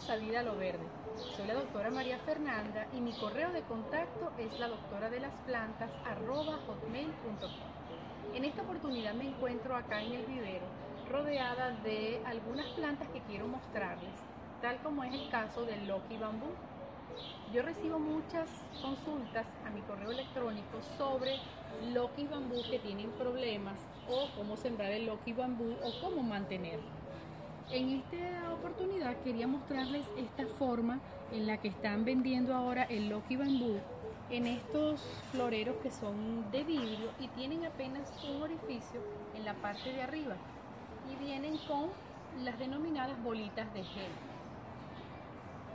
Salida a lo Verde. Soy la doctora María Fernanda y mi correo de contacto es la doctora de las plantas hotmail.com. En esta oportunidad me encuentro acá en el vivero rodeada de algunas plantas que quiero mostrarles, tal como es el caso del Loki Bambú. Yo recibo muchas consultas a mi correo electrónico sobre Loki Bambú que tienen problemas o cómo sembrar el Loki Bambú o cómo mantenerlo. En esta oportunidad quería mostrarles esta forma en la que están vendiendo ahora el Loki Bambú en estos floreros que son de vidrio y tienen apenas un orificio en la parte de arriba y vienen con las denominadas bolitas de gel.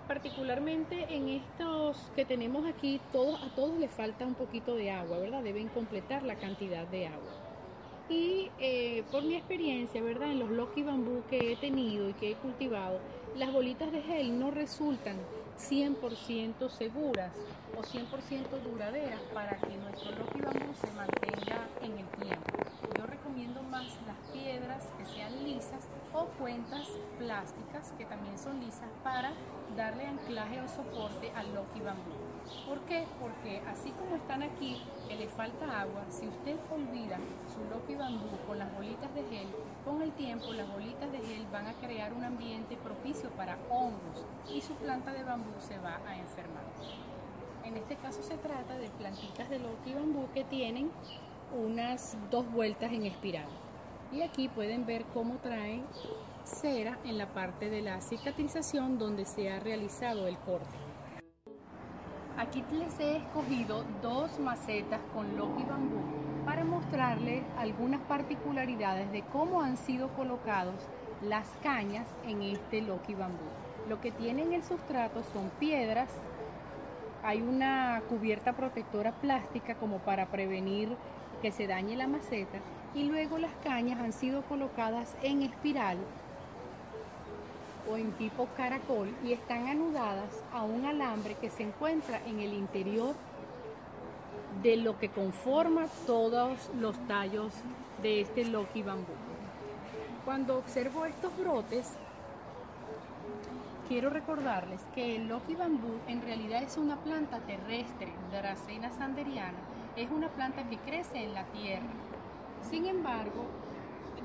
Particularmente en estos que tenemos aquí, todos, a todos les falta un poquito de agua, ¿verdad? Deben completar la cantidad de agua. Y eh, por mi experiencia, ¿verdad? En los Loki bambú que he tenido y que he cultivado, las bolitas de gel no resultan 100% seguras o 100% duraderas para que nuestro Loki bambú se mantenga en el tiempo. Yo recomiendo más las que sean lisas o cuentas plásticas que también son lisas para darle anclaje o soporte al Loki bambú. ¿Por qué? Porque así como están aquí, que le falta agua, si usted olvida su Loki bambú con las bolitas de gel, con el tiempo las bolitas de gel van a crear un ambiente propicio para hongos y su planta de bambú se va a enfermar. En este caso se trata de plantitas de Loki bambú que tienen unas dos vueltas en espiral. Y aquí pueden ver cómo traen cera en la parte de la cicatrización donde se ha realizado el corte. Aquí les he escogido dos macetas con Loki bambú para mostrarles algunas particularidades de cómo han sido colocados las cañas en este Loki bambú. Lo que tiene en el sustrato son piedras, hay una cubierta protectora plástica como para prevenir que se dañe la maceta y luego las cañas han sido colocadas en espiral o en tipo caracol y están anudadas a un alambre que se encuentra en el interior de lo que conforma todos los tallos de este Loki bambú. Cuando observo estos brotes, quiero recordarles que el Loki bambú en realidad es una planta terrestre, Dracena sanderiana, es una planta que crece en la tierra. Sin embargo,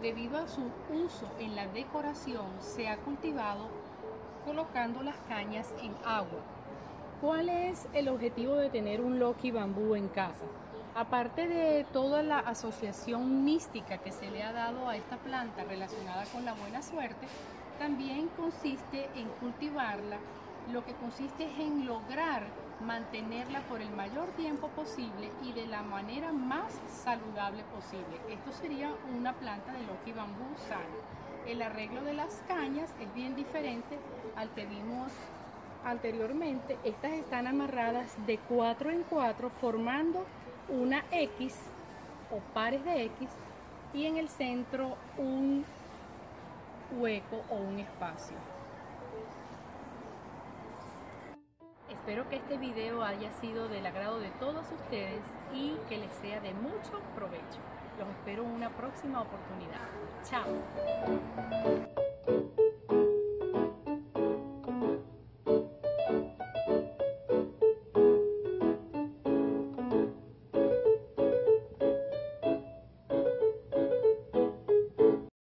debido a su uso en la decoración, se ha cultivado colocando las cañas en agua. ¿Cuál es el objetivo de tener un Loki bambú en casa? Aparte de toda la asociación mística que se le ha dado a esta planta relacionada con la buena suerte, también consiste en cultivarla, lo que consiste es en lograr mantenerla por el mayor tiempo posible y de la manera más saludable posible. Esto sería una planta de Loki bambú. El arreglo de las cañas es bien diferente al que vimos anteriormente. Estas están amarradas de 4 en 4 formando una X o pares de X y en el centro un hueco o un espacio. Espero que este video haya sido del agrado de todos ustedes y que les sea de mucho provecho. Los espero en una próxima oportunidad. Chao.